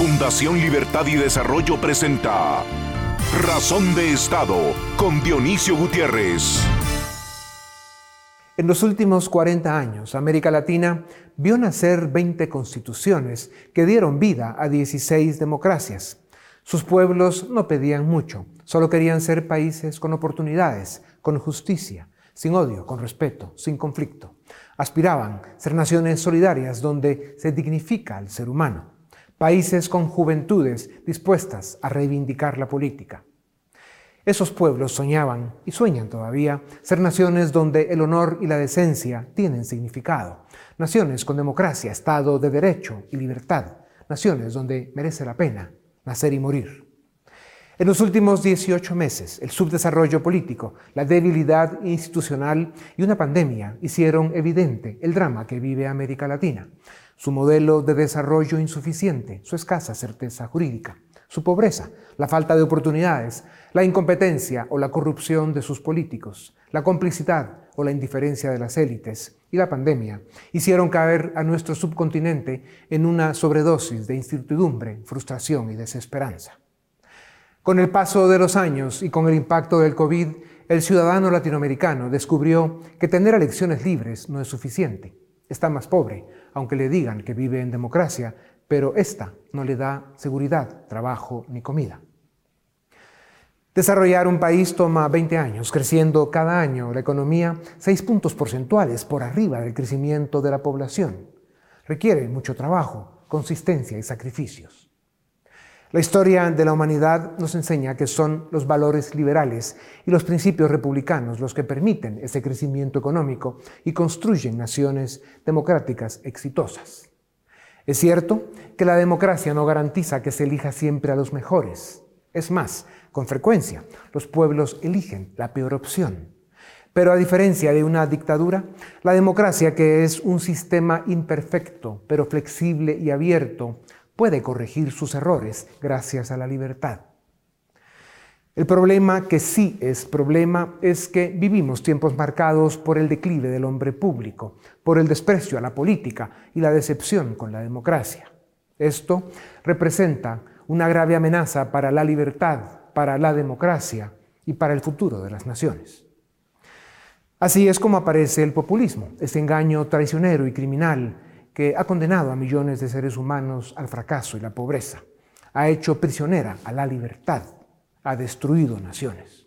Fundación Libertad y Desarrollo presenta Razón de Estado con Dionisio Gutiérrez. En los últimos 40 años, América Latina vio nacer 20 constituciones que dieron vida a 16 democracias. Sus pueblos no pedían mucho, solo querían ser países con oportunidades, con justicia, sin odio, con respeto, sin conflicto. Aspiraban ser naciones solidarias donde se dignifica al ser humano países con juventudes dispuestas a reivindicar la política. Esos pueblos soñaban y sueñan todavía ser naciones donde el honor y la decencia tienen significado, naciones con democracia, Estado de Derecho y libertad, naciones donde merece la pena nacer y morir. En los últimos 18 meses, el subdesarrollo político, la debilidad institucional y una pandemia hicieron evidente el drama que vive América Latina su modelo de desarrollo insuficiente, su escasa certeza jurídica, su pobreza, la falta de oportunidades, la incompetencia o la corrupción de sus políticos, la complicidad o la indiferencia de las élites y la pandemia hicieron caer a nuestro subcontinente en una sobredosis de incertidumbre, frustración y desesperanza. Con el paso de los años y con el impacto del COVID, el ciudadano latinoamericano descubrió que tener elecciones libres no es suficiente. Está más pobre, aunque le digan que vive en democracia, pero esta no le da seguridad, trabajo ni comida. Desarrollar un país toma 20 años, creciendo cada año la economía 6 puntos porcentuales por arriba del crecimiento de la población. Requiere mucho trabajo, consistencia y sacrificios. La historia de la humanidad nos enseña que son los valores liberales y los principios republicanos los que permiten ese crecimiento económico y construyen naciones democráticas exitosas. Es cierto que la democracia no garantiza que se elija siempre a los mejores. Es más, con frecuencia, los pueblos eligen la peor opción. Pero a diferencia de una dictadura, la democracia, que es un sistema imperfecto, pero flexible y abierto, puede corregir sus errores gracias a la libertad. El problema que sí es problema es que vivimos tiempos marcados por el declive del hombre público, por el desprecio a la política y la decepción con la democracia. Esto representa una grave amenaza para la libertad, para la democracia y para el futuro de las naciones. Así es como aparece el populismo, ese engaño traicionero y criminal ha condenado a millones de seres humanos al fracaso y la pobreza, ha hecho prisionera a la libertad, ha destruido naciones.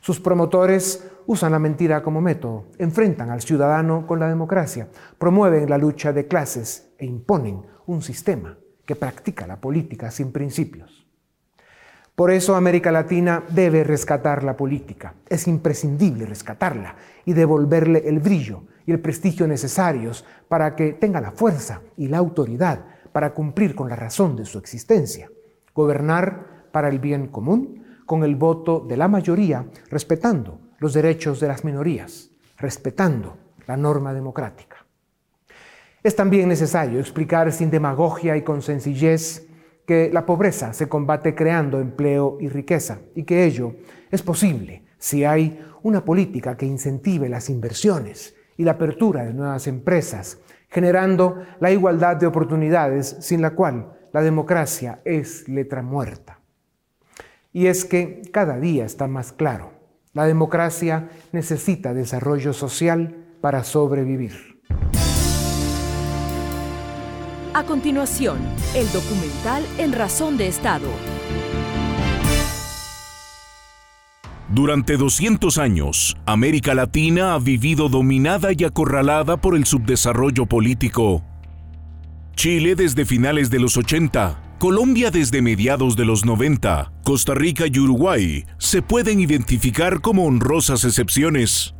Sus promotores usan la mentira como método, enfrentan al ciudadano con la democracia, promueven la lucha de clases e imponen un sistema que practica la política sin principios. Por eso América Latina debe rescatar la política. Es imprescindible rescatarla y devolverle el brillo y el prestigio necesarios para que tenga la fuerza y la autoridad para cumplir con la razón de su existencia. Gobernar para el bien común, con el voto de la mayoría, respetando los derechos de las minorías, respetando la norma democrática. Es también necesario explicar sin demagogia y con sencillez que la pobreza se combate creando empleo y riqueza y que ello es posible si hay una política que incentive las inversiones y la apertura de nuevas empresas, generando la igualdad de oportunidades sin la cual la democracia es letra muerta. Y es que cada día está más claro, la democracia necesita desarrollo social para sobrevivir. A continuación, el documental En Razón de Estado. Durante 200 años, América Latina ha vivido dominada y acorralada por el subdesarrollo político. Chile desde finales de los 80, Colombia desde mediados de los 90, Costa Rica y Uruguay se pueden identificar como honrosas excepciones.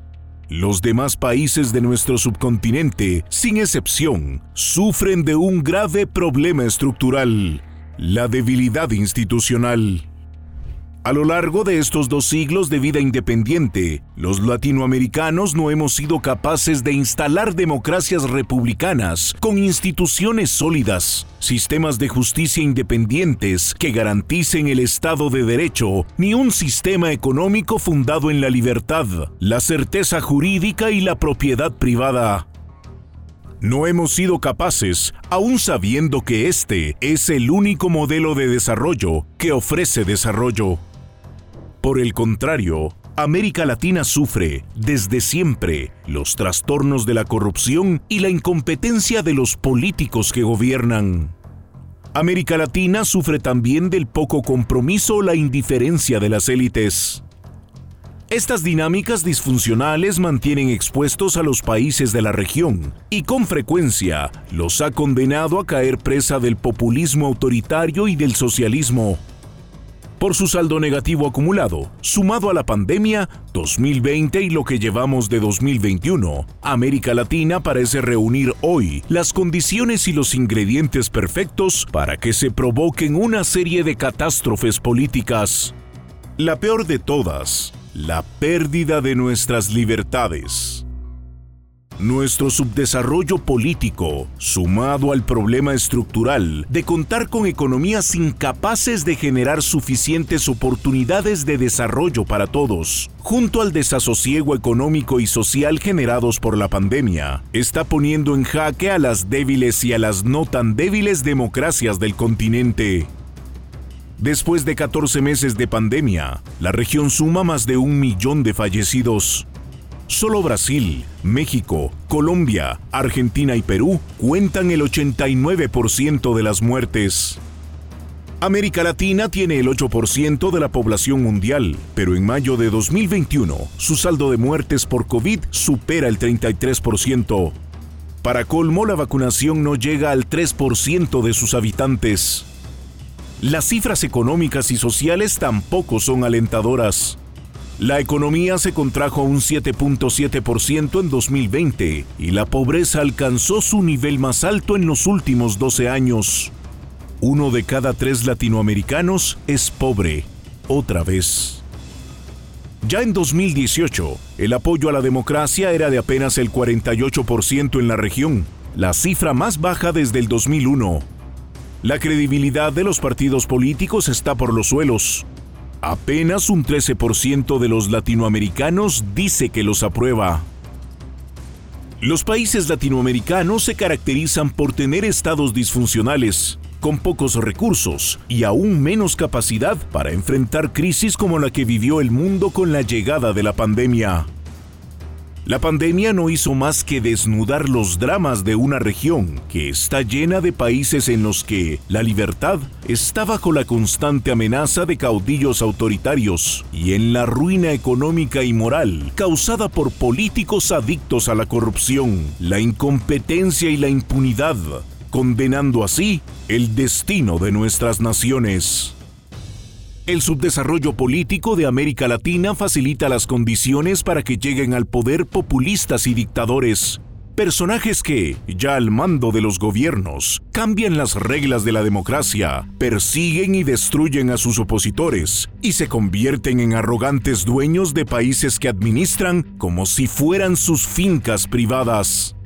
Los demás países de nuestro subcontinente, sin excepción, sufren de un grave problema estructural, la debilidad institucional. A lo largo de estos dos siglos de vida independiente, los latinoamericanos no hemos sido capaces de instalar democracias republicanas con instituciones sólidas, sistemas de justicia independientes que garanticen el Estado de Derecho, ni un sistema económico fundado en la libertad, la certeza jurídica y la propiedad privada. No hemos sido capaces, aun sabiendo que este es el único modelo de desarrollo que ofrece desarrollo. Por el contrario, América Latina sufre, desde siempre, los trastornos de la corrupción y la incompetencia de los políticos que gobiernan. América Latina sufre también del poco compromiso o la indiferencia de las élites. Estas dinámicas disfuncionales mantienen expuestos a los países de la región y con frecuencia los ha condenado a caer presa del populismo autoritario y del socialismo por su saldo negativo acumulado, sumado a la pandemia 2020 y lo que llevamos de 2021. América Latina parece reunir hoy las condiciones y los ingredientes perfectos para que se provoquen una serie de catástrofes políticas. La peor de todas, la pérdida de nuestras libertades. Nuestro subdesarrollo político, sumado al problema estructural de contar con economías incapaces de generar suficientes oportunidades de desarrollo para todos, junto al desasosiego económico y social generados por la pandemia, está poniendo en jaque a las débiles y a las no tan débiles democracias del continente. Después de 14 meses de pandemia, la región suma más de un millón de fallecidos Solo Brasil, México, Colombia, Argentina y Perú cuentan el 89% de las muertes. América Latina tiene el 8% de la población mundial, pero en mayo de 2021 su saldo de muertes por COVID supera el 33%. Para colmo, la vacunación no llega al 3% de sus habitantes. Las cifras económicas y sociales tampoco son alentadoras. La economía se contrajo a un 7.7% en 2020 y la pobreza alcanzó su nivel más alto en los últimos 12 años. Uno de cada tres latinoamericanos es pobre, otra vez. Ya en 2018, el apoyo a la democracia era de apenas el 48% en la región, la cifra más baja desde el 2001. La credibilidad de los partidos políticos está por los suelos. Apenas un 13% de los latinoamericanos dice que los aprueba. Los países latinoamericanos se caracterizan por tener estados disfuncionales, con pocos recursos y aún menos capacidad para enfrentar crisis como la que vivió el mundo con la llegada de la pandemia. La pandemia no hizo más que desnudar los dramas de una región que está llena de países en los que la libertad está bajo la constante amenaza de caudillos autoritarios y en la ruina económica y moral causada por políticos adictos a la corrupción, la incompetencia y la impunidad, condenando así el destino de nuestras naciones. El subdesarrollo político de América Latina facilita las condiciones para que lleguen al poder populistas y dictadores, personajes que, ya al mando de los gobiernos, cambian las reglas de la democracia, persiguen y destruyen a sus opositores y se convierten en arrogantes dueños de países que administran como si fueran sus fincas privadas.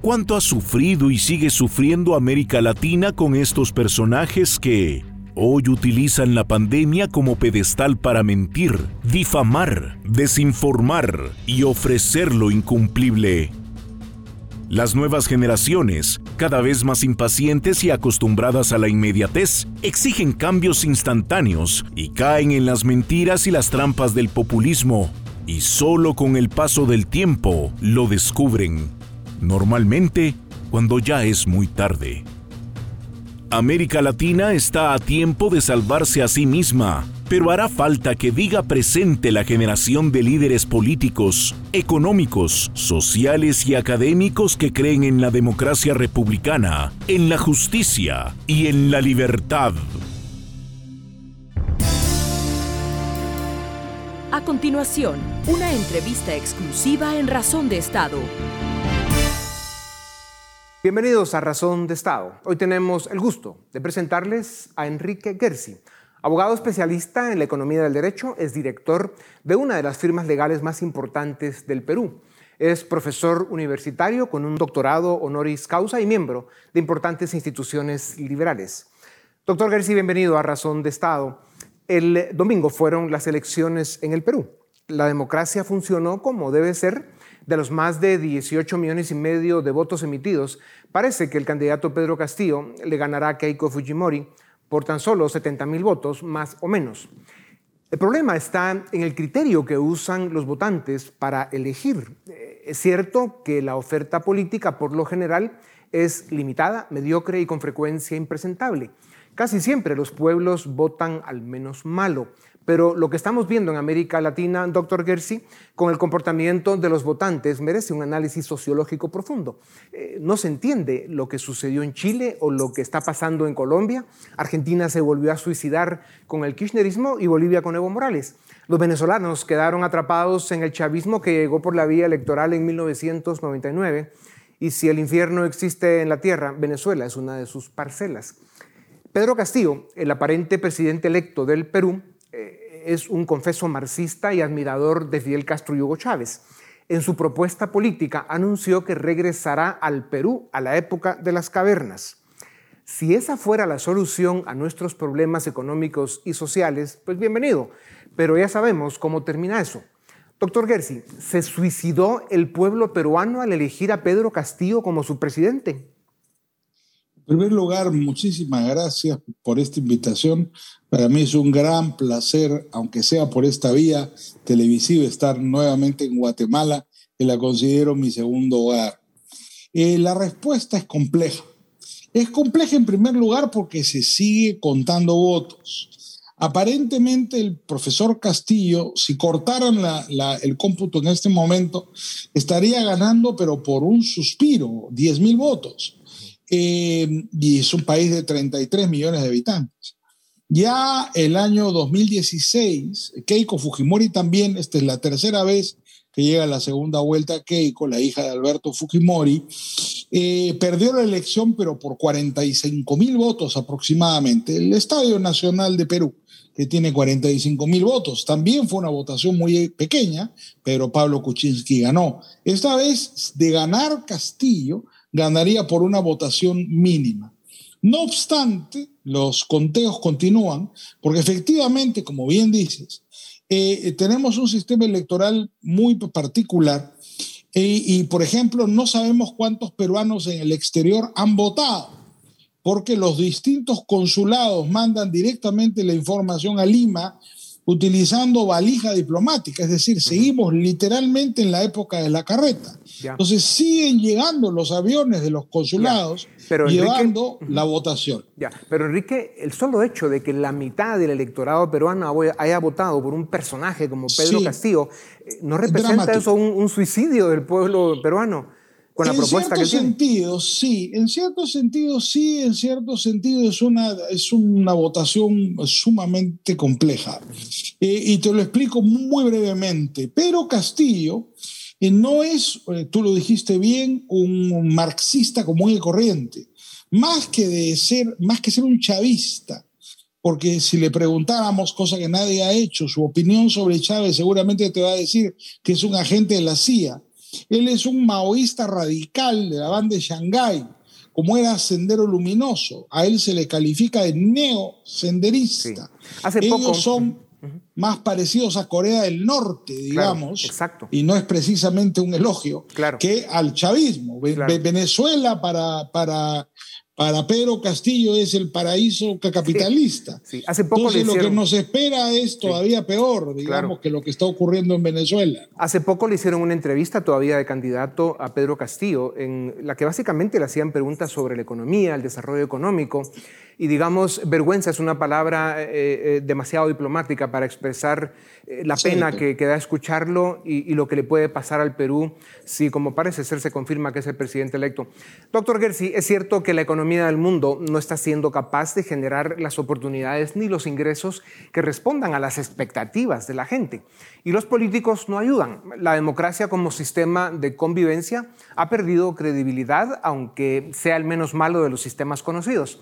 ¿Cuánto ha sufrido y sigue sufriendo América Latina con estos personajes que, hoy utilizan la pandemia como pedestal para mentir, difamar, desinformar y ofrecer lo incumplible. Las nuevas generaciones, cada vez más impacientes y acostumbradas a la inmediatez, exigen cambios instantáneos y caen en las mentiras y las trampas del populismo, y solo con el paso del tiempo lo descubren, normalmente cuando ya es muy tarde. América Latina está a tiempo de salvarse a sí misma, pero hará falta que diga presente la generación de líderes políticos, económicos, sociales y académicos que creen en la democracia republicana, en la justicia y en la libertad. A continuación, una entrevista exclusiva en Razón de Estado. Bienvenidos a Razón de Estado. Hoy tenemos el gusto de presentarles a Enrique Gersi. Abogado especialista en la economía del derecho, es director de una de las firmas legales más importantes del Perú. Es profesor universitario con un doctorado honoris causa y miembro de importantes instituciones liberales. Doctor Gersi, bienvenido a Razón de Estado. El domingo fueron las elecciones en el Perú. La democracia funcionó como debe ser De los más de 18 millones y medio de votos emitidos, parece que el candidato Pedro Castillo le ganará a Keiko Fujimori por tan solo 70 mil votos, más o menos. El problema está en el criterio que usan los votantes para elegir. Eh, es cierto que la oferta política, por lo general, es limitada, mediocre y con frecuencia impresentable. Casi siempre los pueblos votan al menos malo. Pero lo que estamos viendo en América Latina, doctor Gersi, con el comportamiento de los votantes, merece un análisis sociológico profundo. Eh, no se entiende lo que sucedió en Chile o lo que está pasando en Colombia. Argentina se volvió a suicidar con el kirchnerismo y Bolivia con Evo Morales. Los venezolanos quedaron atrapados en el chavismo que llegó por la vía electoral en 1999. Y si el infierno existe en la tierra, Venezuela es una de sus parcelas. Pedro Castillo, el aparente presidente electo del Perú, eh, es un confeso marxista y admirador de Fidel Castro y Hugo Chávez. En su propuesta política anunció que regresará al Perú a la época de las cavernas. Si esa fuera la solución a nuestros problemas económicos y sociales, pues bienvenido, pero ya sabemos cómo termina eso. Doctor Gersi, ¿se suicidó el pueblo peruano al elegir a Pedro Castillo como su presidente? En primer lugar, muchísimas gracias por esta invitación. Para mí es un gran placer, aunque sea por esta vía televisiva, estar nuevamente en Guatemala, que la considero mi segundo hogar. Eh, la respuesta es compleja. Es compleja en primer lugar porque se sigue contando votos. Aparentemente el profesor Castillo, si cortaran el cómputo en este momento, estaría ganando, pero por un suspiro, 10 mil votos eh, y es un país de 33 millones de habitantes. Ya el año 2016, Keiko Fujimori también, esta es la tercera vez que llega a la segunda vuelta Keiko, la hija de Alberto Fujimori, eh, perdió la elección pero por 45 mil votos aproximadamente. El Estadio Nacional de Perú, que tiene 45 mil votos, también fue una votación muy pequeña, pero Pablo Kuczynski ganó. Esta vez de ganar Castillo, ganaría por una votación mínima. No obstante, los conteos continúan, porque efectivamente, como bien dices, eh, tenemos un sistema electoral muy particular eh, y, por ejemplo, no sabemos cuántos peruanos en el exterior han votado, porque los distintos consulados mandan directamente la información a Lima utilizando valija diplomática, es decir, seguimos literalmente en la época de la carreta. Entonces siguen llegando los aviones de los consulados llevando la votación. Ya, pero Enrique, el solo hecho de que la mitad del electorado peruano haya votado por un personaje como Pedro Castillo, eh, ¿no representa eso un suicidio del pueblo peruano? En cierto sentido, sí, en cierto sentido, sí, en cierto sentido es una, es una votación sumamente compleja. Eh, y te lo explico muy brevemente. Pero Castillo eh, no es, eh, tú lo dijiste bien, un marxista común y corriente. Más que, de ser, más que ser un chavista, porque si le preguntáramos, cosa que nadie ha hecho, su opinión sobre Chávez seguramente te va a decir que es un agente de la CIA él es un maoísta radical de la banda de Shanghái, como era Sendero Luminoso. A él se le califica de neosenderista. Hace Ellos son más parecidos a Corea del Norte, digamos, exacto. y no es precisamente un elogio, que al chavismo. Venezuela para, para para Pedro Castillo es el paraíso capitalista. Sí, Hace poco Entonces, lo que nos espera es todavía peor, digamos, que lo que está ocurriendo en Venezuela. Hace poco le hicieron una entrevista todavía de candidato a Pedro Castillo, en la que básicamente le hacían preguntas sobre la economía, el desarrollo económico, y digamos, vergüenza es una palabra eh, eh, demasiado diplomática para expresar eh, la pena que, da escucharlo y, lo que le puede pasar al Perú si, como parece ser, se confirma que es el presidente electo. Doctor Gersi, es cierto que la economía del mundo no está siendo capaz de generar las oportunidades ni los ingresos que respondan a las expectativas de la gente. Y los políticos no ayudan. La democracia como sistema de convivencia ha perdido credibilidad, aunque sea el menos malo de los sistemas conocidos.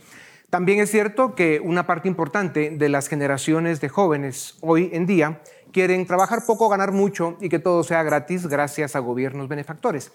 También es cierto que una parte importante de las generaciones de jóvenes hoy en día quieren trabajar poco, ganar mucho y que todo sea gratis gracias a gobiernos benefactores.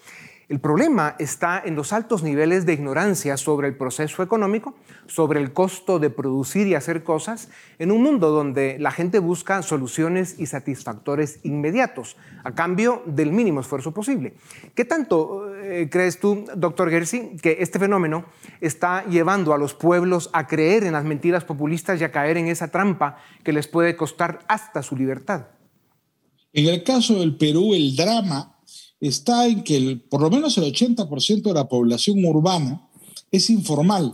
El problema está en los altos niveles de ignorancia sobre el proceso económico, sobre el costo de producir y hacer cosas, en un mundo donde la gente busca soluciones y satisfactores inmediatos, a cambio del mínimo esfuerzo posible. ¿Qué tanto eh, crees tú, doctor Gersi, que este fenómeno está llevando a los pueblos a creer en las mentiras populistas y a caer en esa trampa que les puede costar hasta su libertad? En el caso del Perú, el drama está en que por lo menos el 80% de la población urbana es informal.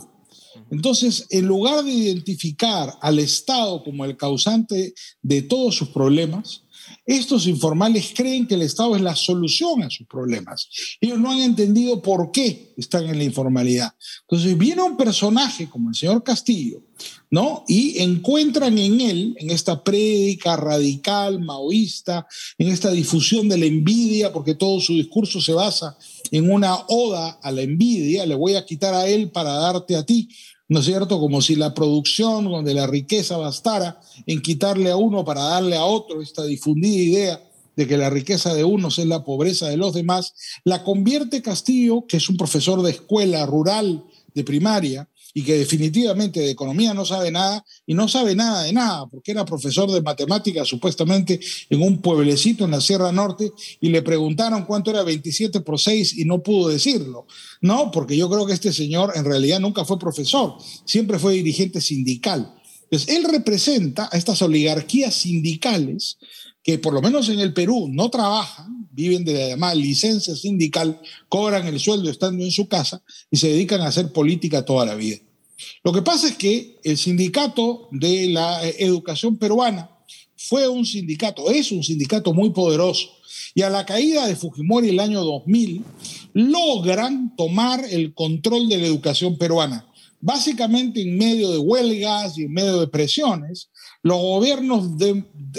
Entonces, en lugar de identificar al Estado como el causante de todos sus problemas, estos informales creen que el Estado es la solución a sus problemas. Ellos no han entendido por qué están en la informalidad. Entonces viene un personaje como el señor Castillo, ¿no? Y encuentran en él, en esta prédica radical, maoísta, en esta difusión de la envidia, porque todo su discurso se basa en una oda a la envidia, le voy a quitar a él para darte a ti. ¿No es cierto? Como si la producción donde la riqueza bastara en quitarle a uno para darle a otro, esta difundida idea de que la riqueza de unos es la pobreza de los demás, la convierte Castillo, que es un profesor de escuela rural de primaria, y que definitivamente de economía no sabe nada y no sabe nada de nada, porque era profesor de matemáticas supuestamente en un pueblecito en la Sierra Norte y le preguntaron cuánto era 27 por 6 y no pudo decirlo. No, porque yo creo que este señor en realidad nunca fue profesor, siempre fue dirigente sindical. Entonces, él representa a estas oligarquías sindicales que por lo menos en el Perú no trabajan, viven de la llamada licencia sindical, cobran el sueldo estando en su casa y se dedican a hacer política toda la vida. Lo que pasa es que el sindicato de la eh, educación peruana fue un sindicato, es un sindicato muy poderoso. Y a la caída de Fujimori el año 2000, logran tomar el control de la educación peruana. Básicamente en medio de huelgas y en medio de presiones, los gobiernos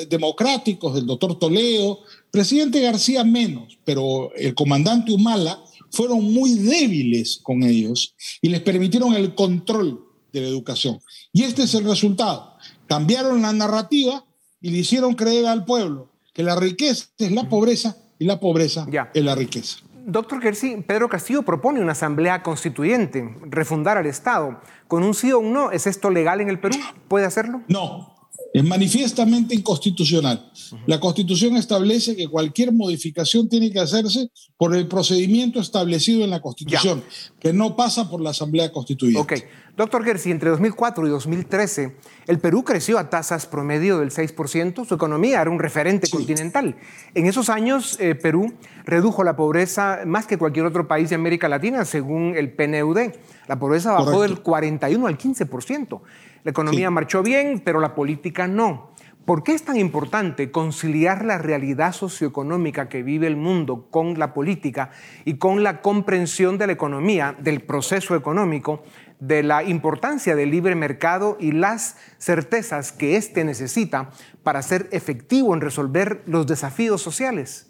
democráticos del doctor Toledo, presidente García menos, pero el comandante Humala fueron muy débiles con ellos y les permitieron el control de la educación. Y este es el resultado. Cambiaron la narrativa y le hicieron creer al pueblo que la riqueza es la pobreza y la pobreza es la riqueza. Doctor Gersi, Pedro Castillo propone una asamblea constituyente, refundar al Estado. ¿Con un sí o un no, es esto legal en el Perú? ¿Puede hacerlo? No, es manifiestamente inconstitucional. La Constitución establece que cualquier modificación tiene que hacerse por el procedimiento establecido en la Constitución, que no pasa por la Asamblea Constituyente. Ok. Doctor Gersi, entre 2004 y 2013, el Perú creció a tasas promedio del 6%, su economía era un referente continental. En esos años, eh, Perú redujo la pobreza más que cualquier otro país de América Latina, según el PNUD. La pobreza bajó del 41 al 15%. La economía marchó bien, pero la política no. ¿Por qué es tan importante conciliar la realidad socioeconómica que vive el mundo con la política y con la comprensión de la economía, del proceso económico, de la importancia del libre mercado y las certezas que éste necesita para ser efectivo en resolver los desafíos sociales?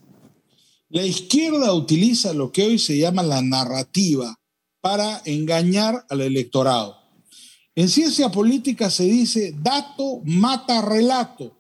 La izquierda utiliza lo que hoy se llama la narrativa para engañar al electorado. En ciencia política se dice dato mata relato.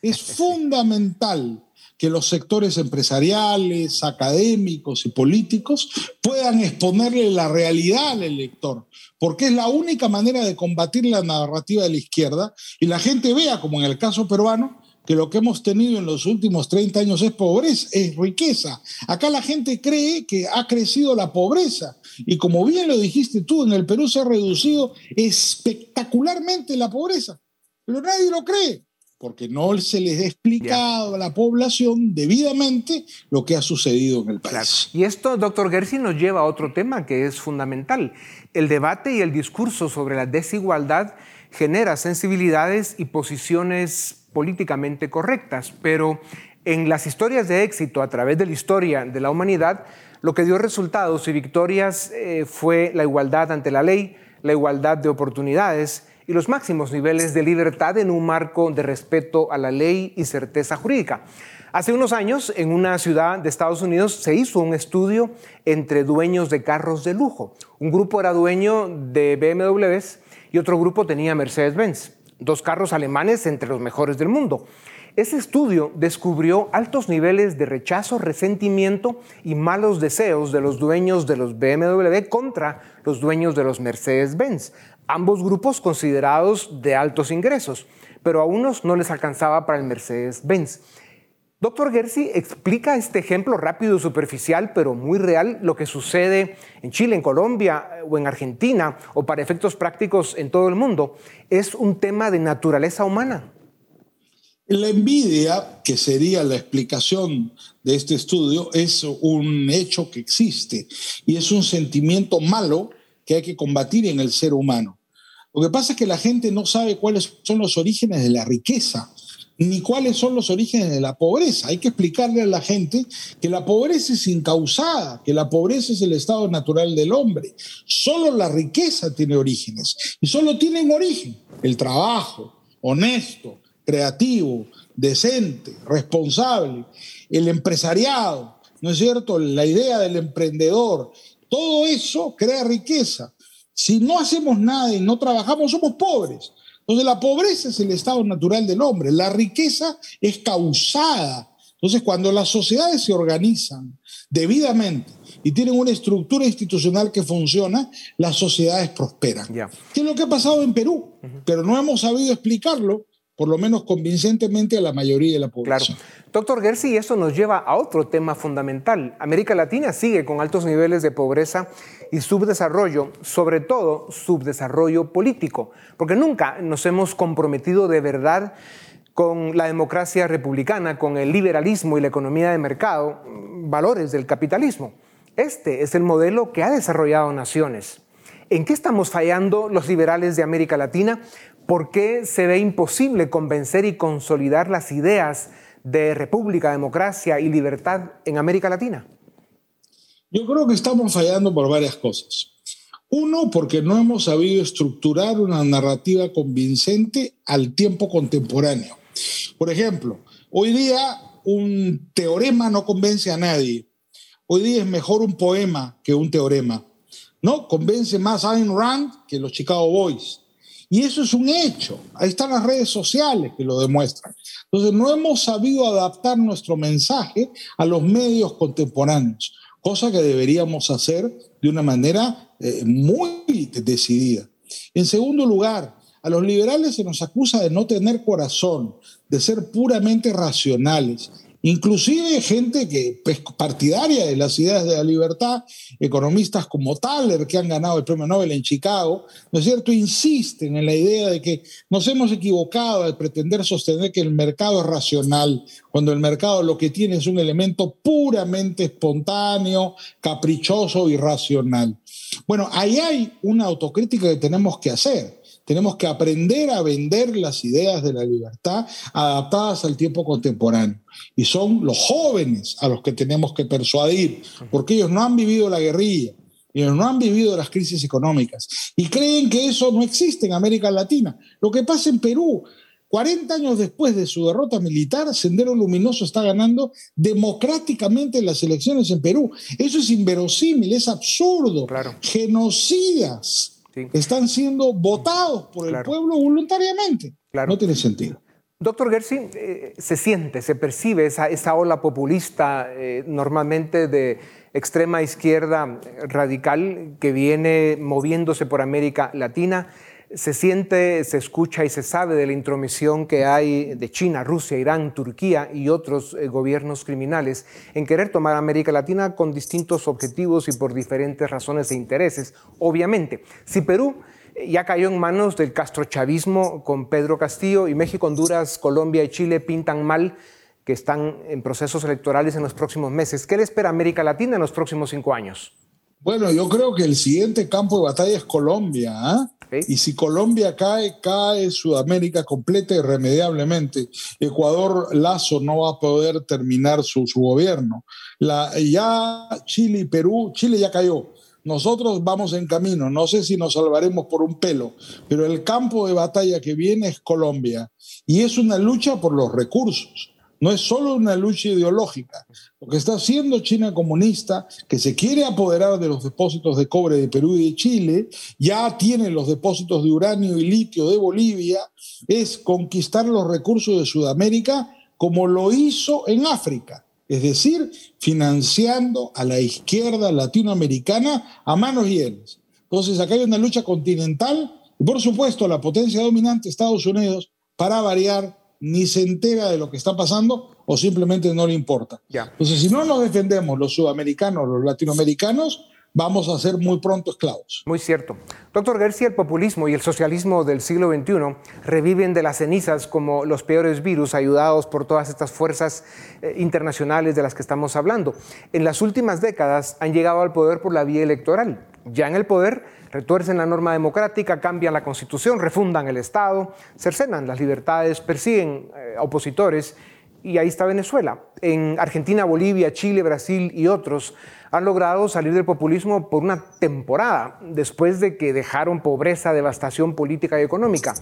Es fundamental que los sectores empresariales, académicos y políticos puedan exponerle la realidad al elector, porque es la única manera de combatir la narrativa de la izquierda y la gente vea, como en el caso peruano, que lo que hemos tenido en los últimos 30 años es pobreza, es riqueza. Acá la gente cree que ha crecido la pobreza. Y como bien lo dijiste tú, en el Perú se ha reducido espectacularmente la pobreza. Pero nadie lo cree, porque no se les ha explicado a la población debidamente lo que ha sucedido en el país. Y esto, doctor Gersi, nos lleva a otro tema que es fundamental. El debate y el discurso sobre la desigualdad genera sensibilidades y posiciones políticamente correctas, pero en las historias de éxito a través de la historia de la humanidad, lo que dio resultados y victorias eh, fue la igualdad ante la ley, la igualdad de oportunidades y los máximos niveles de libertad en un marco de respeto a la ley y certeza jurídica. Hace unos años, en una ciudad de Estados Unidos, se hizo un estudio entre dueños de carros de lujo. Un grupo era dueño de BMWs y otro grupo tenía Mercedes-Benz dos carros alemanes entre los mejores del mundo. Ese estudio descubrió altos niveles de rechazo, resentimiento y malos deseos de los dueños de los BMW contra los dueños de los Mercedes-Benz, ambos grupos considerados de altos ingresos, pero a unos no les alcanzaba para el Mercedes-Benz. Doctor Gersi explica este ejemplo rápido y superficial, pero muy real, lo que sucede en Chile, en Colombia o en Argentina, o para efectos prácticos en todo el mundo. Es un tema de naturaleza humana. La envidia, que sería la explicación de este estudio, es un hecho que existe y es un sentimiento malo que hay que combatir en el ser humano. Lo que pasa es que la gente no sabe cuáles son los orígenes de la riqueza ni cuáles son los orígenes de la pobreza. Hay que explicarle a la gente que la pobreza es incausada, que la pobreza es el estado natural del hombre. Solo la riqueza tiene orígenes y solo tienen origen el trabajo honesto, creativo, decente, responsable, el empresariado, ¿no es cierto? La idea del emprendedor. Todo eso crea riqueza. Si no hacemos nada y no trabajamos, somos pobres. Entonces la pobreza es el estado natural del hombre, la riqueza es causada. Entonces cuando las sociedades se organizan debidamente y tienen una estructura institucional que funciona, las sociedades prosperan. ¿Qué es lo que ha pasado en Perú? Pero no hemos sabido explicarlo por lo menos convincentemente a la mayoría de la población. Claro. Doctor Gersi, eso nos lleva a otro tema fundamental. América Latina sigue con altos niveles de pobreza y subdesarrollo, sobre todo subdesarrollo político, porque nunca nos hemos comprometido de verdad con la democracia republicana, con el liberalismo y la economía de mercado, valores del capitalismo. Este es el modelo que ha desarrollado naciones. ¿En qué estamos fallando los liberales de América Latina? ¿Por qué se ve imposible convencer y consolidar las ideas de república, democracia y libertad en América Latina? Yo creo que estamos fallando por varias cosas. Uno, porque no hemos sabido estructurar una narrativa convincente al tiempo contemporáneo. Por ejemplo, hoy día un teorema no convence a nadie. Hoy día es mejor un poema que un teorema. ¿No? Convence más Ayn Rand que los Chicago Boys. Y eso es un hecho. Ahí están las redes sociales que lo demuestran. Entonces, no hemos sabido adaptar nuestro mensaje a los medios contemporáneos, cosa que deberíamos hacer de una manera eh, muy decidida. En segundo lugar, a los liberales se nos acusa de no tener corazón, de ser puramente racionales Inclusive gente que es pues, partidaria de las ideas de la libertad, economistas como Thaler, que han ganado el premio Nobel en Chicago, ¿no es cierto?, insisten en la idea de que nos hemos equivocado al pretender sostener que el mercado es racional, cuando el mercado lo que tiene es un elemento puramente espontáneo, caprichoso y racional. Bueno, ahí hay una autocrítica que tenemos que hacer. Tenemos que aprender a vender las ideas de la libertad adaptadas al tiempo contemporáneo. Y son los jóvenes a los que tenemos que persuadir, porque ellos no han vivido la guerrilla, ellos no han vivido las crisis económicas y creen que eso no existe en América Latina. Lo que pasa en Perú, 40 años después de su derrota militar, Sendero Luminoso está ganando democráticamente las elecciones en Perú. Eso es inverosímil, es absurdo. Genocidas están siendo votados por el pueblo voluntariamente. Claro. No tiene sentido. Doctor Gersi, eh, se siente, se percibe esa, esa ola populista eh, normalmente de extrema izquierda radical que viene moviéndose por América Latina se siente, se escucha y se sabe de la intromisión que hay de China, Rusia, Irán, Turquía y otros eh, gobiernos criminales en querer tomar América Latina con distintos objetivos y por diferentes razones e intereses. Obviamente, si Perú eh, ya cayó en manos del castrochavismo con Pedro Castillo y México, Honduras, Colombia y Chile pintan mal que están en procesos electorales en los próximos meses. ¿Qué le espera América Latina en los próximos cinco años? Bueno, yo creo que el siguiente campo de batalla es Colombia. ¿ah? Y si Colombia cae, cae Sudamérica completa irremediablemente. Ecuador Lazo no va a poder terminar su, su gobierno. La, ya Chile y Perú, Chile ya cayó. Nosotros vamos en camino, no sé si nos salvaremos por un pelo, pero el campo de batalla que viene es Colombia y es una lucha por los recursos. No es solo una lucha ideológica. Lo que está haciendo China comunista, que se quiere apoderar de los depósitos de cobre de Perú y de Chile, ya tiene los depósitos de uranio y litio de Bolivia, es conquistar los recursos de Sudamérica como lo hizo en África, es decir, financiando a la izquierda latinoamericana a manos llenas. Entonces, acá hay una lucha continental y, por supuesto, la potencia dominante, Estados Unidos, para variar, ni se entera de lo que está pasando o simplemente no le importa. Entonces, si no nos defendemos los sudamericanos, los latinoamericanos, vamos a ser muy pronto esclavos. Muy cierto. Doctor García, el populismo y el socialismo del siglo XXI reviven de las cenizas como los peores virus ayudados por todas estas fuerzas eh, internacionales de las que estamos hablando. En las últimas décadas han llegado al poder por la vía electoral. Ya en el poder retuercen la norma democrática, cambian la constitución, refundan el Estado, cercenan las libertades, persiguen eh, opositores y ahí está Venezuela. En Argentina, Bolivia, Chile, Brasil y otros han logrado salir del populismo por una temporada, después de que dejaron pobreza, devastación política y económica.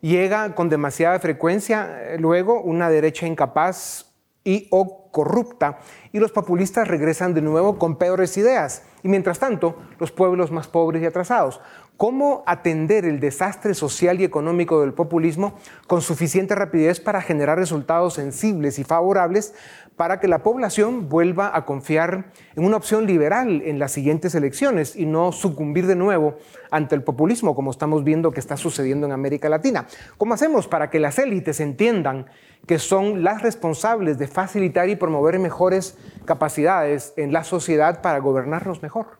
Llega con demasiada frecuencia eh, luego una derecha incapaz y o corrupta y los populistas regresan de nuevo con peores ideas y mientras tanto los pueblos más pobres y atrasados cómo atender el desastre social y económico del populismo con suficiente rapidez para generar resultados sensibles y favorables para que la población vuelva a confiar en una opción liberal en las siguientes elecciones y no sucumbir de nuevo ante el populismo como estamos viendo que está sucediendo en América Latina. ¿Cómo hacemos para que las élites entiendan que son las responsables de facilitar y promover mejores capacidades en la sociedad para gobernarnos mejor?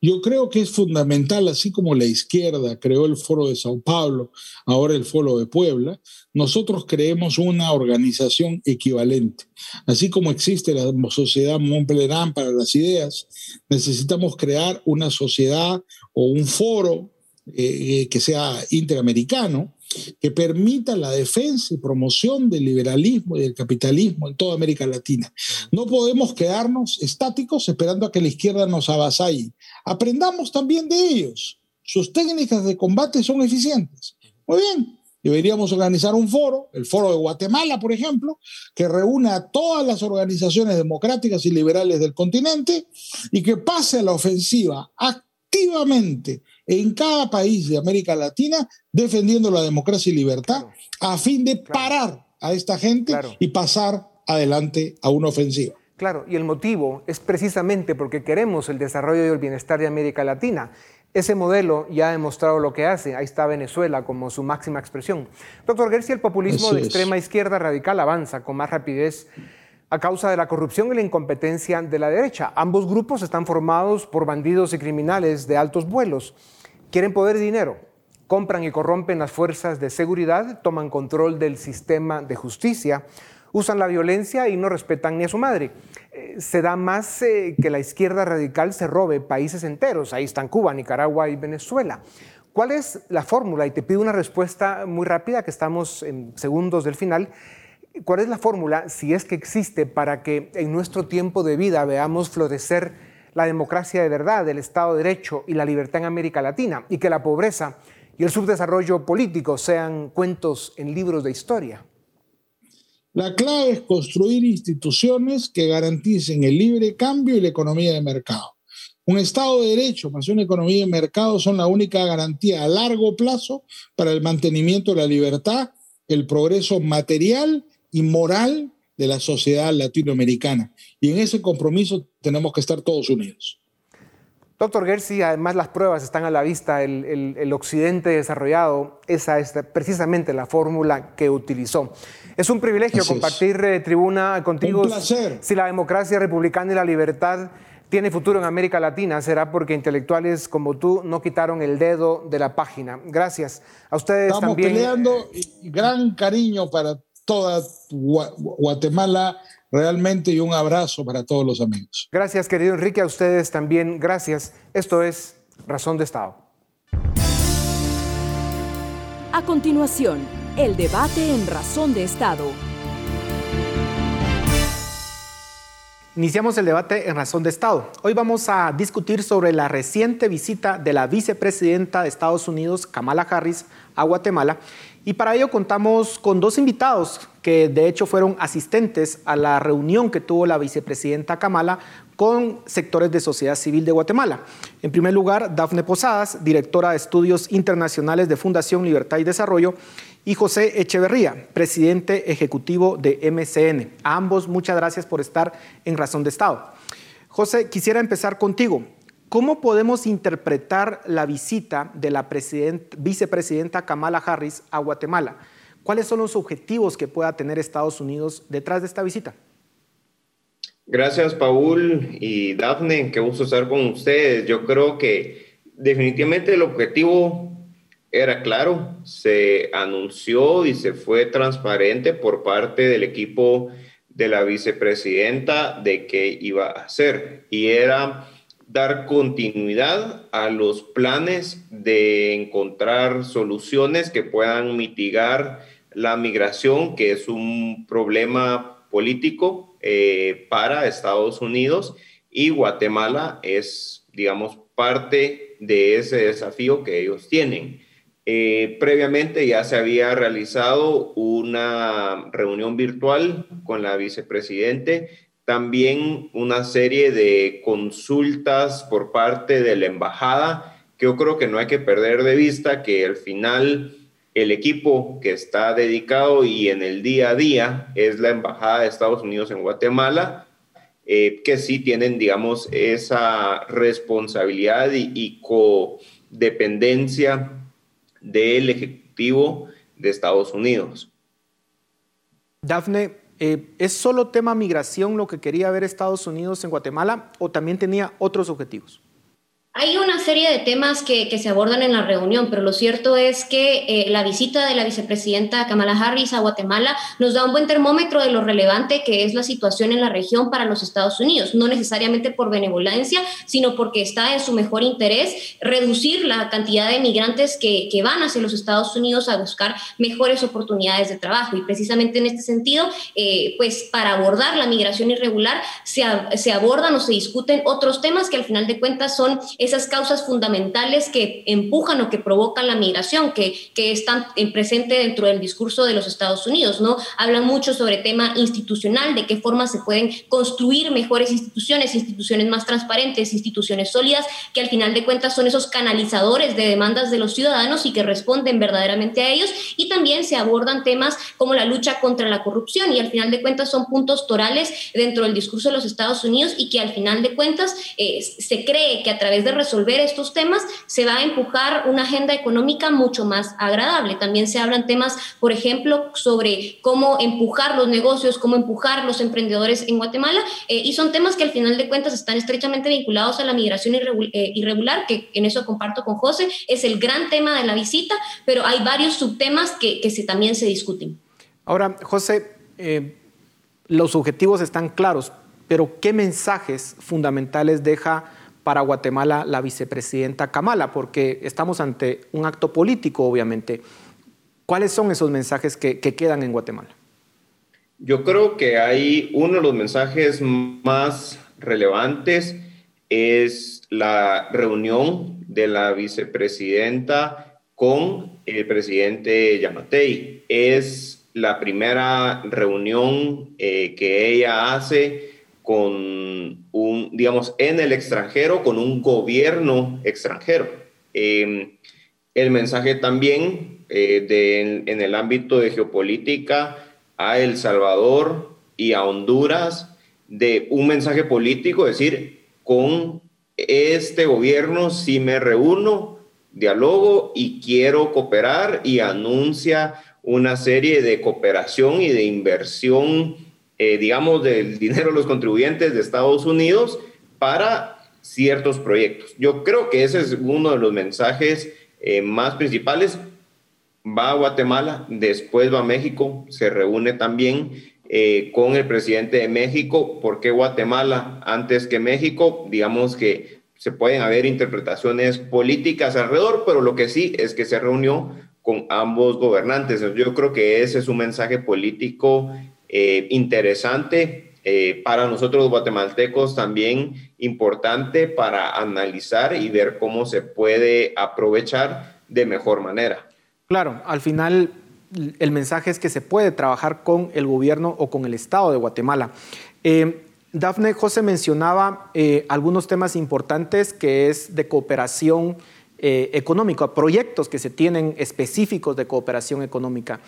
Yo creo que es fundamental, así como la izquierda creó el Foro de Sao Paulo, ahora el Foro de Puebla, nosotros creemos una organización equivalente. Así como existe la Sociedad Montpellier para las ideas, necesitamos crear una sociedad o un foro eh, eh, que sea interamericano que permita la defensa y promoción del liberalismo y del capitalismo en toda América Latina. No podemos quedarnos estáticos esperando a que la izquierda nos avasalle. Aprendamos también de ellos. Sus técnicas de combate son eficientes. Muy bien, deberíamos organizar un foro, el foro de Guatemala, por ejemplo, que reúna a todas las organizaciones democráticas y liberales del continente y que pase a la ofensiva activamente en cada país de América Latina defendiendo la democracia y libertad a fin de parar a esta gente y pasar adelante a una ofensiva. Claro, y el motivo es precisamente porque queremos el desarrollo y el bienestar de América Latina. Ese modelo ya ha demostrado lo que hace. Ahí está Venezuela como su máxima expresión. Doctor Gersi, el populismo de extrema izquierda radical avanza con más rapidez a causa de la corrupción y la incompetencia de la derecha. Ambos grupos están formados por bandidos y criminales de altos vuelos. Quieren poder y dinero, compran y corrompen las fuerzas de seguridad, toman control del sistema de justicia, usan la violencia y no respetan ni a su madre. Eh, se da más eh, que la izquierda radical se robe países enteros. Ahí están Cuba, Nicaragua y Venezuela. ¿Cuál es la fórmula? Y te pido una respuesta muy rápida, que estamos en segundos del final. ¿Cuál es la fórmula, si es que existe, para que en nuestro tiempo de vida veamos florecer la democracia de verdad, el Estado de Derecho y la libertad en América Latina, y que la pobreza y el subdesarrollo político sean cuentos en libros de historia? La clave es construir instituciones que garanticen el libre cambio y la economía de mercado. Un Estado de Derecho más una economía de mercado son la única garantía a largo plazo para el mantenimiento de la libertad, el progreso material y moral de la sociedad latinoamericana. Y en ese compromiso tenemos que estar todos unidos. Doctor Gersi, además las pruebas están a la vista, el, occidente desarrollado, esa es precisamente la fórmula que utilizó. Es un privilegio compartir eh, tribuna contigo. Un placer. Si la democracia republicana y la libertad tiene futuro en América Latina, será porque intelectuales como tú no quitaron el dedo de la página. Gracias. A ustedes Estamos también. peleando y gran cariño para toda Guatemala realmente y un abrazo para todos los amigos. Gracias, querido Enrique, a ustedes también. Gracias. Esto es Razón de Estado. A continuación, el debate en Razón de Estado. Iniciamos el debate en Razón de Estado. Hoy vamos a discutir sobre la reciente visita de la vicepresidenta de Estados Unidos, Kamala Harris, a Guatemala Y para ello contamos con dos invitados que de hecho fueron asistentes a la reunión que tuvo la vicepresidenta Kamala con sectores de sociedad civil de Guatemala. En primer lugar, Dafne Posadas, directora de estudios internacionales de Fundación Libertad y Desarrollo, y José Echeverría, presidente ejecutivo de MCN. A ambos muchas gracias por estar en Razón de Estado. José, quisiera empezar contigo. ¿Cómo podemos interpretar la visita de la vicepresidenta Kamala Harris a Guatemala? ¿Cuáles son los objetivos que pueda tener Estados Unidos detrás de esta visita? Gracias, Paul y Dafne. Qué gusto estar con ustedes. Yo creo que definitivamente el objetivo era claro. Se anunció y se fue transparente por parte del equipo de la vicepresidenta de qué iba a hacer. Y era dar continuidad a los planes de encontrar soluciones que puedan mitigar la migración, que es un problema político eh, para Estados Unidos y Guatemala es, digamos, parte de ese desafío que ellos tienen. Eh, previamente ya se había realizado una reunión virtual con la vicepresidente también una serie de consultas por parte de la embajada, que yo creo que no hay que perder de vista que al final el equipo que está dedicado y en el día a día es la embajada de Estados Unidos en Guatemala, eh, que sí tienen, digamos, esa responsabilidad y, y codependencia del Ejecutivo de Estados Unidos. Dafne, eh, ¿Es solo tema migración lo que quería ver Estados Unidos en Guatemala o también tenía otros objetivos? Hay una serie de temas que, se abordan en la reunión, pero lo cierto es que eh, la visita de la vicepresidenta Kamala Harris a Guatemala nos da un buen termómetro de lo relevante que es la situación en la región para los Estados Unidos, no necesariamente por benevolencia, sino porque está en su mejor interés reducir la cantidad de migrantes que, van hacia los Estados Unidos a buscar mejores oportunidades de trabajo. Y precisamente en este sentido, eh, pues para abordar la migración irregular se, se abordan o se discuten otros temas que al final de cuentas son esas causas fundamentales que empujan o que provocan la migración, que, que están presente dentro del discurso de los Estados Unidos, ¿no? Hablan mucho sobre tema institucional, de qué forma se pueden construir mejores instituciones, instituciones más transparentes, instituciones sólidas, que al final de cuentas son esos canalizadores de demandas de los ciudadanos y que responden verdaderamente a ellos. Y también se abordan temas como la lucha contra la corrupción y al final de cuentas son puntos torales dentro del discurso de los Estados Unidos y que al final de cuentas eh, se cree que a través de resolver estos temas, se va a empujar una agenda económica mucho más agradable. También se hablan temas, por ejemplo, sobre cómo empujar los negocios, cómo empujar los emprendedores en Guatemala, eh, y son temas que al final de cuentas están estrechamente vinculados a la migración eh, irregular, que en eso comparto con José, es el gran tema de la visita, pero hay varios subtemas que, también se discuten. Ahora, José, eh, los objetivos están claros, pero ¿qué mensajes fundamentales deja para Guatemala la vicepresidenta Kamala, porque estamos ante un acto político, obviamente. ¿Cuáles son esos mensajes que, quedan en Guatemala? Yo creo que hay uno de los mensajes más relevantes es la reunión de la vicepresidenta con el presidente Yamatei. Es la primera reunión eh, que ella hace con un, digamos, en el extranjero, con un gobierno extranjero. Em, el mensaje también eh, en, el ámbito de geopolítica a El Salvador y a Honduras, de un mensaje político, decir, con este gobierno si me reúno, dialogo y quiero cooperar y anuncia una serie de cooperación y de inversión eh, digamos, del dinero de los contribuyentes de Estados Unidos para ciertos proyectos. Yo creo que ese es uno de los mensajes eh, más principales. Va a Guatemala, después va a México, se reúne también eh, con el presidente de México. ¿Por qué Guatemala antes que México? Digamos que se pueden haber interpretaciones políticas alrededor, pero lo que sí es que se reunió con ambos gobernantes. Yo creo que ese es un mensaje político eh, interesante eh, para nosotros guatemaltecos, también importante para analizar y ver cómo se puede aprovechar de mejor manera. Claro, al final el mensaje es que se puede trabajar con el gobierno o con el Estado de Guatemala. Eh, Dafne José mencionaba eh, algunos temas importantes que es de cooperación eh, económica, proyectos que se tienen específicos de cooperación económica.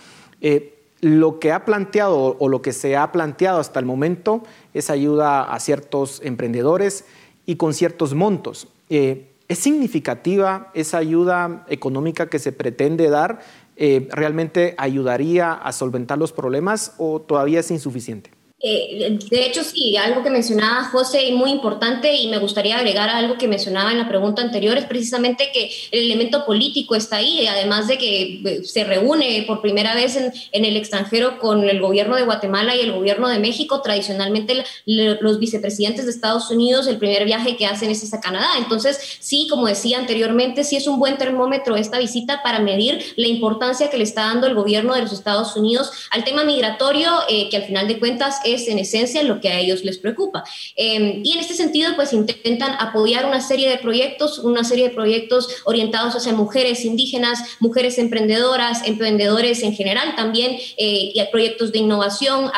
Lo que ha planteado o lo que se ha planteado hasta el momento es ayuda a ciertos emprendedores y con ciertos montos. ¿Es significativa esa ayuda económica que se pretende dar? ¿Realmente ayudaría a solventar los problemas o todavía es insuficiente? Eh, de hecho, sí, algo que mencionaba José, muy importante, y me gustaría agregar algo que mencionaba en la pregunta anterior, es precisamente que el elemento político está ahí, además de que eh, se reúne por primera vez en, el extranjero con el gobierno de Guatemala y el gobierno de México. Tradicionalmente, los vicepresidentes de Estados Unidos, el primer viaje que hacen es a Canadá. Entonces, sí, como decía anteriormente, sí es un buen termómetro esta visita para medir la importancia que le está dando el gobierno de los Estados Unidos al tema migratorio, eh, que al final de cuentas en esencia lo que a ellos les preocupa. Em, y en este sentido, pues intentan apoyar una serie de proyectos, una serie de proyectos orientados hacia mujeres indígenas, mujeres emprendedoras, emprendedores en general también, eh, y proyectos de innovación,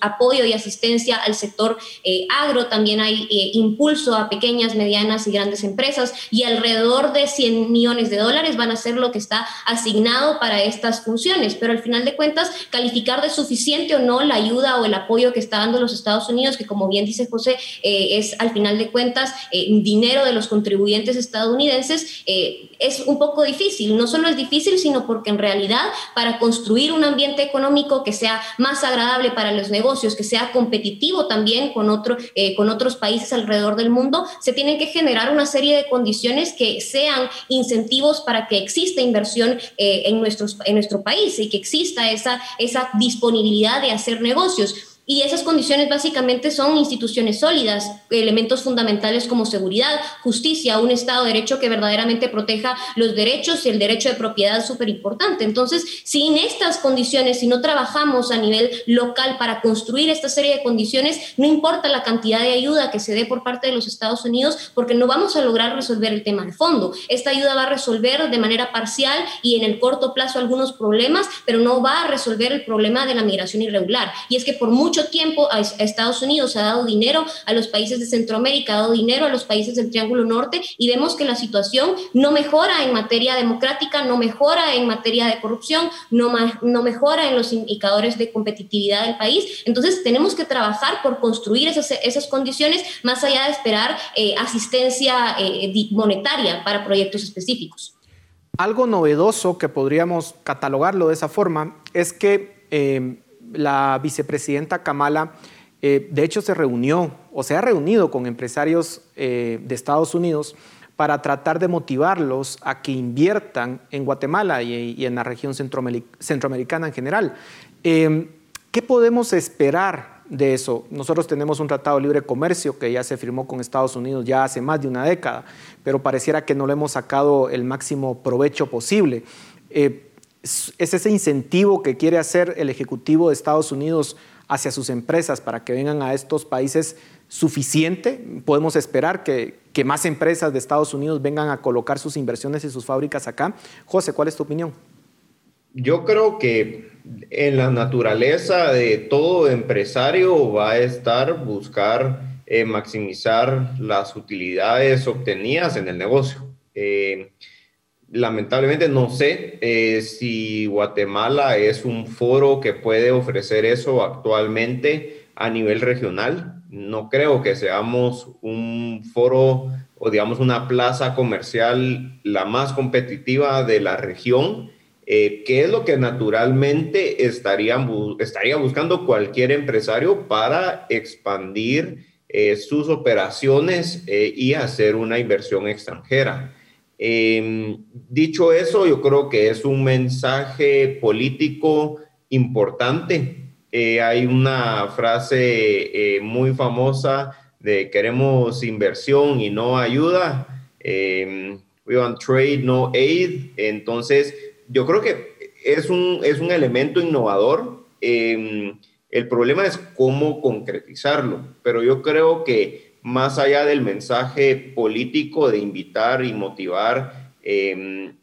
apoyo y asistencia al sector eh, agro, también hay eh, impulso a pequeñas, medianas y grandes empresas, y alrededor de 100 millones de dólares van a ser lo que está asignado para estas funciones, pero al final de cuentas, calificar de suficiente o no la ayuda o el apoyo que está dando los Estados Unidos, que como bien dice José, eh, es al final de cuentas eh, dinero de los contribuyentes estadounidenses, eh, es un poco difícil. No solo es difícil, sino porque en realidad para construir un ambiente económico que sea más agradable para los negocios, que sea competitivo también con, otro, con otros países alrededor del mundo, se tienen que generar una serie de condiciones que sean incentivos para que exista inversión en, nuestros, en nuestro país y que exista esa, esa disponibilidad de hacer negocios. Y esas condiciones básicamente son instituciones sólidas, elementos fundamentales como seguridad, justicia, un Estado de Derecho que verdaderamente proteja los derechos y el derecho de propiedad es súper importante. Entonces, sin estas condiciones, si no trabajamos a nivel local para construir esta serie de condiciones, no importa la cantidad de ayuda que se dé por parte de los Estados Unidos, porque no vamos a lograr resolver el tema de fondo. Esta ayuda va a resolver de manera parcial y en el corto plazo algunos problemas, pero no va a resolver el problema de la migración irregular. Y es que por mucho mucho tiempo a Estados Unidos ha dado dinero a los países de Centroamérica, ha dado dinero a los países del Triángulo Norte y vemos que la situación no mejora en materia democrática, no mejora en materia de corrupción, no, no mejora en los indicadores de competitividad del país. Entonces tenemos que trabajar por construir esas, esas condiciones más allá de esperar eh, asistencia eh, monetaria para proyectos específicos. Algo novedoso que podríamos catalogarlo de esa forma es que eh, la vicepresidenta Kamala, eh, de hecho, se reunió o se ha reunido con empresarios eh, de Estados Unidos para tratar de motivarlos a que inviertan en Guatemala y, en la región centroamericana en general. Em, ¿Qué podemos esperar de eso? Nosotros tenemos un tratado de libre comercio que ya se firmó con Estados Unidos ya hace más de una década, pero pareciera que no le hemos sacado el máximo provecho posible. Eh, es ese incentivo que quiere hacer el Ejecutivo de Estados Unidos hacia sus empresas para que vengan a estos países suficiente? ¿Podemos esperar que, más empresas de Estados Unidos vengan a colocar sus inversiones y sus fábricas acá? José, ¿cuál es tu opinión? Yo creo que en la naturaleza de todo empresario va a estar buscar eh, maximizar las utilidades obtenidas en el negocio. Eh, lamentablemente no sé eh, si Guatemala es un foro que puede ofrecer eso actualmente a nivel regional. No creo que seamos un foro o digamos una plaza comercial la más competitiva de la región, eh, que es lo que naturalmente estaría, buscando cualquier empresario para expandir eh, sus operaciones y hacer una inversión extranjera. Em, dicho eso, yo creo que es un mensaje político importante. Eh, hay una frase eh, muy famosa de queremos inversión y no ayuda. Em, we want trade, no aid. Entonces, yo creo que es un, es un elemento innovador. Em, el problema es cómo concretizarlo, pero yo creo que más allá del mensaje político de invitar y motivar, em,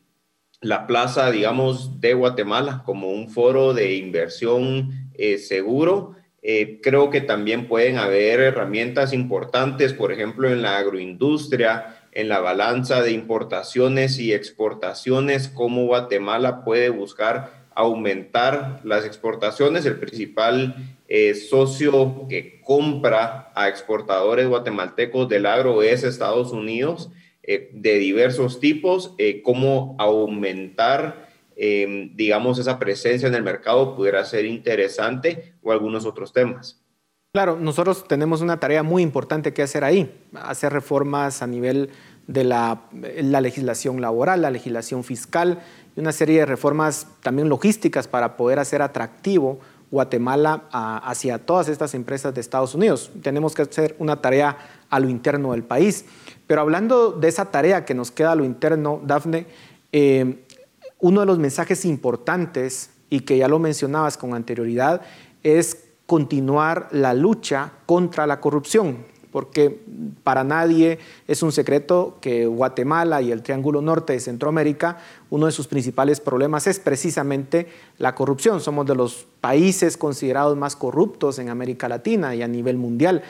la plaza, digamos, de Guatemala como un foro de inversión eh, seguro. Eh, creo que también pueden haber herramientas importantes, por ejemplo, en la agroindustria, en la balanza de importaciones y exportaciones, cómo Guatemala puede buscar aumentar las exportaciones. El principal eh, socio que compra a exportadores guatemaltecos del agro es Estados Unidos eh, de diversos tipos, eh, cómo aumentar, digamos, esa presencia en el mercado pudiera ser interesante o algunos otros temas. Claro, nosotros tenemos una tarea muy importante que hacer ahí, hacer reformas a nivel de la legislación laboral, la legislación fiscal y una serie de reformas también logísticas para poder hacer atractivo Guatemala hacia todas estas empresas de Estados Unidos. Tenemos que hacer una tarea a lo interno del país. Pero hablando de esa tarea que nos queda a lo interno, Dafne, eh, uno de los mensajes importantes y que ya lo mencionabas con anterioridad es continuar la lucha contra la corrupción porque para nadie es un secreto que Guatemala y el Triángulo Norte de Centroamérica, uno de sus principales problemas es precisamente la corrupción. Somos de los países considerados más corruptos en América Latina y a nivel mundial.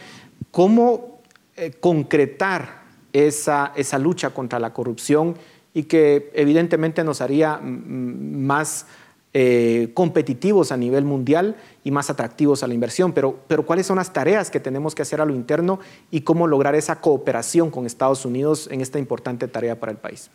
¿Cómo eh, concretar esa, esa lucha contra la corrupción y que evidentemente nos haría más eh, competitivos a nivel mundial y más atractivos a la inversión. Pero, pero ¿cuáles son las tareas que tenemos que hacer a lo interno y cómo lograr esa cooperación con Estados Unidos en esta importante tarea para el país?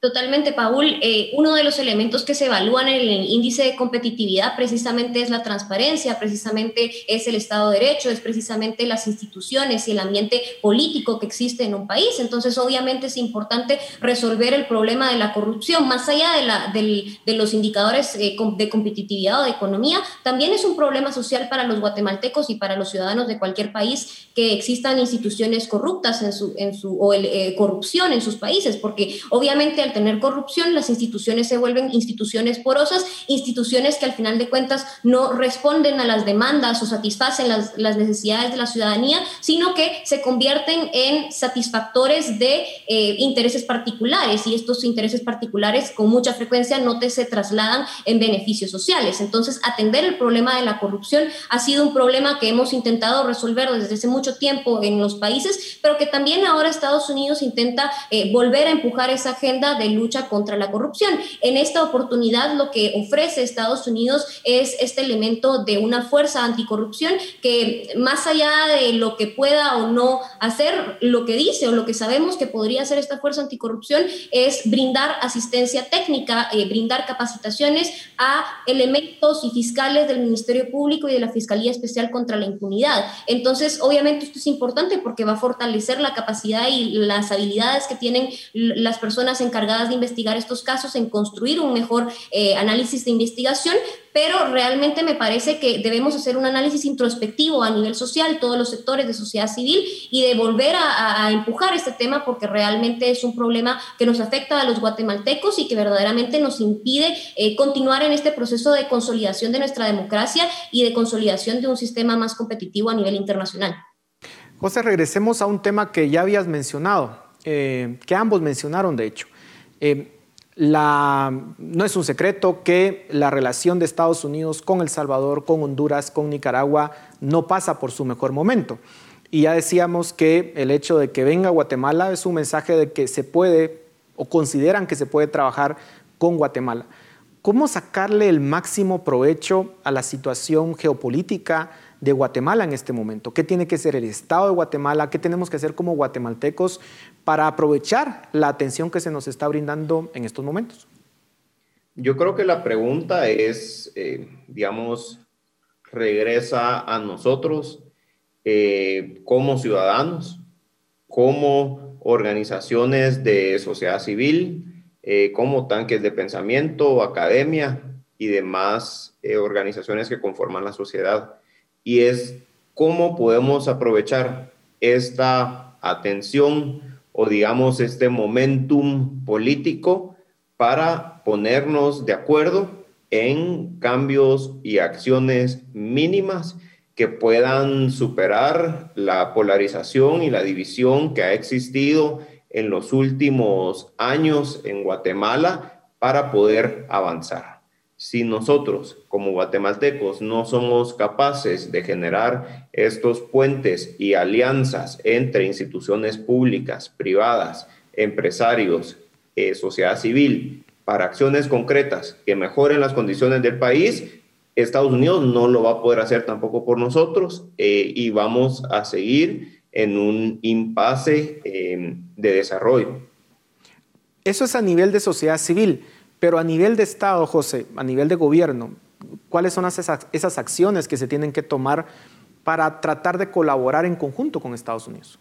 Totalmente, Paul. Eh, uno de los elementos que se evalúan en el índice de competitividad precisamente es la transparencia, precisamente es el Estado de Derecho, es precisamente las instituciones y el ambiente político que existe en un país. Entonces, obviamente es importante resolver el problema de la corrupción, más allá de, la, de los indicadores eh, de competitividad o de economía, también es un problema social para los guatemaltecos y para los ciudadanos de cualquier país que existan instituciones corruptas en su, en su, o eh, corrupción en sus países, porque obviamente tener corrupción, las instituciones se vuelven instituciones porosas, instituciones que al final de cuentas no responden a las demandas o satisfacen las, necesidades de la ciudadanía, sino que se convierten en satisfactores de eh, intereses particulares y estos intereses particulares con mucha frecuencia no te se trasladan en beneficios sociales. Entonces, atender el problema de la corrupción ha sido un problema que hemos intentado resolver desde hace mucho tiempo en los países, pero que también ahora Estados Unidos intenta eh, volver a empujar esa agenda de lucha contra la corrupción. En esta oportunidad lo que ofrece Estados Unidos es este elemento de una fuerza anticorrupción que más allá de lo que pueda o no hacer, lo que dice o lo que sabemos que podría hacer esta fuerza anticorrupción es brindar asistencia técnica, eh, brindar capacitaciones a elementos y fiscales del Ministerio Público y de la Fiscalía Especial contra la Impunidad. Entonces, obviamente esto es importante porque va a fortalecer la capacidad y las habilidades que tienen las personas encargadas de investigar estos casos, en construir un mejor eh, análisis de investigación, pero realmente me parece que debemos hacer un análisis introspectivo a nivel social, todos los sectores de sociedad civil, y de volver a, empujar este tema porque realmente es un problema que nos afecta a los guatemaltecos y que verdaderamente nos impide eh, continuar en este proceso de consolidación de nuestra democracia y de consolidación de un sistema más competitivo a nivel internacional. José, regresemos a un tema que ya habías mencionado, eh, que ambos mencionaron de hecho, eh, no es un secreto que la relación de Estados Unidos con El Salvador, con Honduras, con Nicaragua no pasa por su mejor momento. Y ya decíamos que el hecho de que venga Guatemala es un mensaje de que se puede o consideran que se puede trabajar con Guatemala. ¿Cómo sacarle el máximo provecho a la situación geopolítica de Guatemala en este momento? ¿Qué tiene que ser el Estado de Guatemala? ¿Qué tenemos que hacer como guatemaltecos para aprovechar la atención que se nos está brindando en estos momentos? Yo creo que la pregunta es, eh, digamos, regresa a nosotros eh, como ciudadanos, como organizaciones de sociedad civil, eh, como tanques de pensamiento, academia y demás organizaciones que conforman la sociedad y es cómo podemos aprovechar esta atención o digamos este momentum político para ponernos de acuerdo en cambios y acciones mínimas que puedan superar la polarización y la división que ha existido en los últimos años en Guatemala para poder avanzar. Si nosotros como guatemaltecos no somos capaces de generar estos puentes y alianzas entre instituciones públicas, privadas, empresarios, eh, sociedad civil, para acciones concretas que mejoren las condiciones del país, Estados Unidos no lo va a poder hacer tampoco por nosotros eh, y vamos a seguir en un impasse eh, de desarrollo. Eso es a nivel de sociedad civil, pero a nivel de Estado, José, a nivel de gobierno, ¿cuáles son esas, acciones que se tienen que tomar para tratar de colaborar en conjunto con Estados Unidos?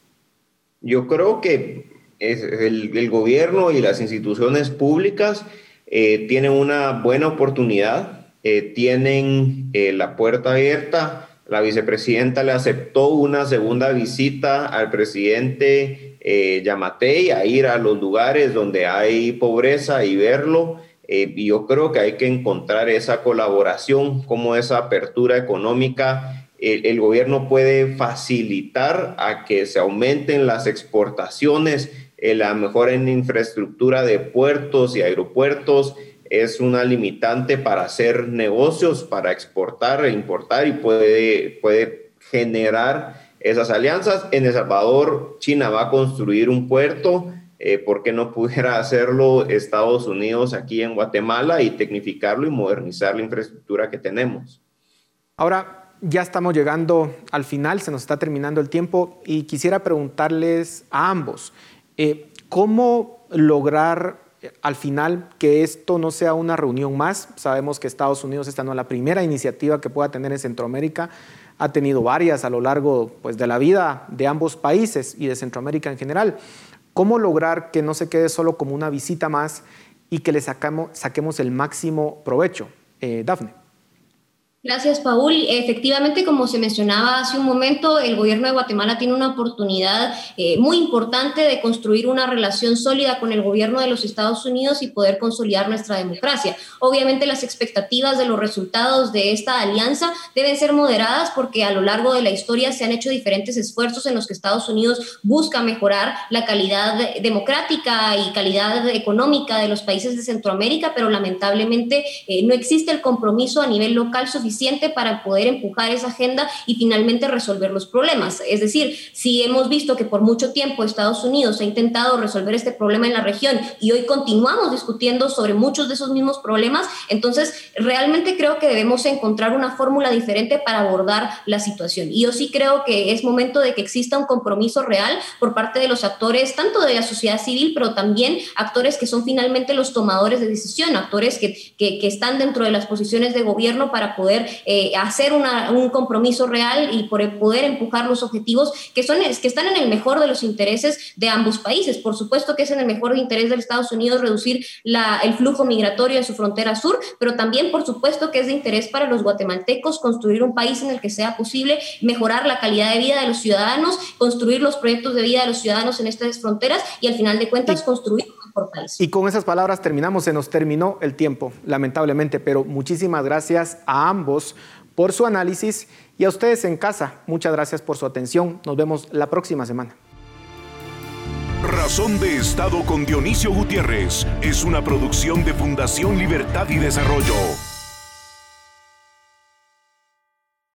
Yo creo que el, gobierno y las instituciones públicas eh, tienen una buena oportunidad eh, tienen eh, la puerta abierta. La vicepresidenta le aceptó una segunda visita al presidente eh, Yamatei a ir a los lugares donde hay pobreza y verlo. y yo creo que hay que encontrar esa colaboración, como esa apertura económica el, gobierno puede facilitar a que se aumenten las exportaciones, la mejora en infraestructura de puertos y aeropuertos, es una limitante para hacer negocios, para exportar e importar y puede, puede generar esas alianzas. En El Salvador, China va a construir un puerto. Eh, ¿Por qué no pudiera hacerlo Estados Unidos aquí en Guatemala y tecnificarlo y modernizar la infraestructura que tenemos? Ahora, ya estamos llegando al final, se nos está terminando el tiempo y quisiera preguntarles a ambos, eh, ¿cómo lograr al final que esto no sea una reunión más. Sabemos que Estados Unidos, esta no es la primera iniciativa que pueda tener en Centroamérica, ha tenido varias a lo largo pues, de la vida de ambos países y de Centroamérica en general. ¿Cómo lograr que no se quede solo como una visita más y que le saquemos el máximo provecho? Eh, Dafne. Gracias, Paul. Efectivamente, como se mencionaba hace un momento, el gobierno de Guatemala tiene una oportunidad eh, muy importante de construir una relación sólida con el gobierno de los Estados Unidos y poder consolidar nuestra democracia. Obviamente, las expectativas de los resultados de esta alianza deben ser moderadas porque a lo largo de la historia se han hecho diferentes esfuerzos en los que Estados Unidos busca mejorar la calidad democrática y calidad económica de los países de Centroamérica, pero lamentablemente eh, no existe el compromiso a nivel local suficiente para poder empujar esa agenda y finalmente resolver los problemas. Es decir, si hemos visto que por mucho tiempo Estados Unidos ha intentado resolver este problema en la región y hoy continuamos discutiendo sobre muchos de esos mismos problemas, entonces realmente creo que debemos encontrar una fórmula diferente para abordar la situación. Y yo sí creo que es momento de que exista un compromiso real por parte de los actores, tanto de la sociedad civil, pero también actores que son finalmente los tomadores de decisión, actores que, que, que están dentro de las posiciones de gobierno para poder eh, hacer un compromiso real y por poder empujar los objetivos que, son, que están en el mejor de los intereses de ambos países. Por supuesto que es en el mejor interés de Estados Unidos reducir la, el flujo migratorio en su frontera sur, pero también por supuesto que es de interés para los guatemaltecos construir un país en el que sea posible mejorar la calidad de vida de los ciudadanos, construir los proyectos de vida de los ciudadanos en estas fronteras y al final de cuentas construir país. Y con esas palabras terminamos, se nos terminó el tiempo, lamentablemente, pero muchísimas gracias a ambos por su análisis y a ustedes en casa, muchas gracias por su atención. Nos vemos la próxima semana. Razón de Estado con Dionisio Gutiérrez es una producción de Fundación Libertad y Desarrollo.